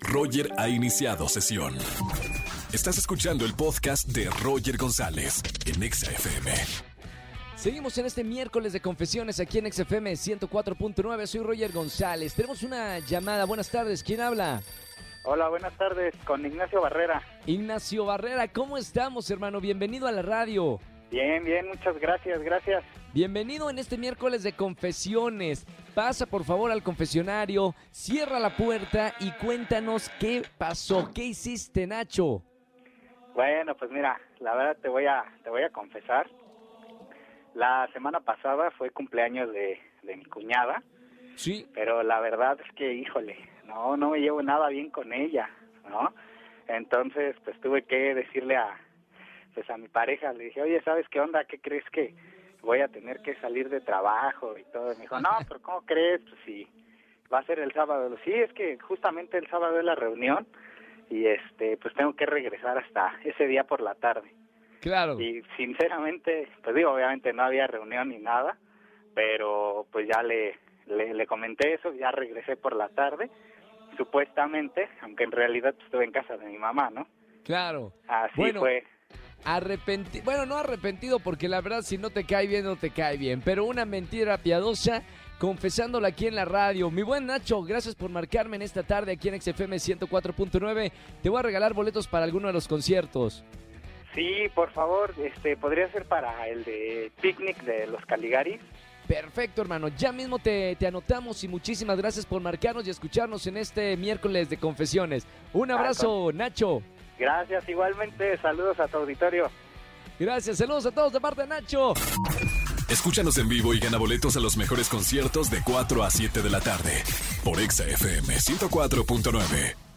Roger ha iniciado sesión. Estás escuchando el podcast de Roger González en Exa FM. Seguimos en este miércoles de confesiones aquí en XFM 104.9. Soy Roger González. Tenemos una llamada. Buenas tardes. ¿Quién habla? Hola, buenas tardes. Con Ignacio Barrera. Ignacio Barrera, ¿cómo estamos, hermano? Bienvenido a la radio. Bien, bien, muchas gracias, gracias. Bienvenido en este miércoles de confesiones. Pasa por favor al confesionario, cierra la puerta y cuéntanos qué pasó, qué hiciste, Nacho. Bueno, pues mira, la verdad te voy a te voy a confesar. La semana pasada fue cumpleaños de, de mi cuñada, Sí. pero la verdad es que, híjole, no, no me llevo nada bien con ella, ¿no? Entonces, pues tuve que decirle a, pues a mi pareja, le dije, oye, ¿sabes qué onda? ¿Qué crees que voy a tener que salir de trabajo y todo? Y me dijo, no, pero ¿cómo crees? Pues sí, va a ser el sábado. Sí, es que justamente el sábado es la reunión y este, pues tengo que regresar hasta ese día por la tarde. Claro. Y sinceramente, pues digo, obviamente no había reunión ni nada, pero pues ya le, le, le comenté eso, ya regresé por la tarde, supuestamente, aunque en realidad pues, estuve en casa de mi mamá, ¿no? Claro. Así Bueno, fue. Arrepentido, bueno, no arrepentido porque la verdad si no te cae bien, no te cae bien, pero una mentira piadosa confesándola aquí en la radio. Mi buen Nacho, gracias por marcarme en esta tarde aquí en XFM 104.9. Te voy a regalar boletos para alguno de los conciertos. Sí, por favor, este, podría ser para el de picnic de los Caligaris. Perfecto, hermano. Ya mismo te, te anotamos y muchísimas gracias por marcarnos y escucharnos en este miércoles de confesiones. Un abrazo, Nacho. Gracias, igualmente, saludos a tu auditorio. Gracias, saludos a todos de parte de Nacho. Escúchanos en vivo y gana boletos a los mejores conciertos de 4 a 7 de la tarde por Exa FM 104.9.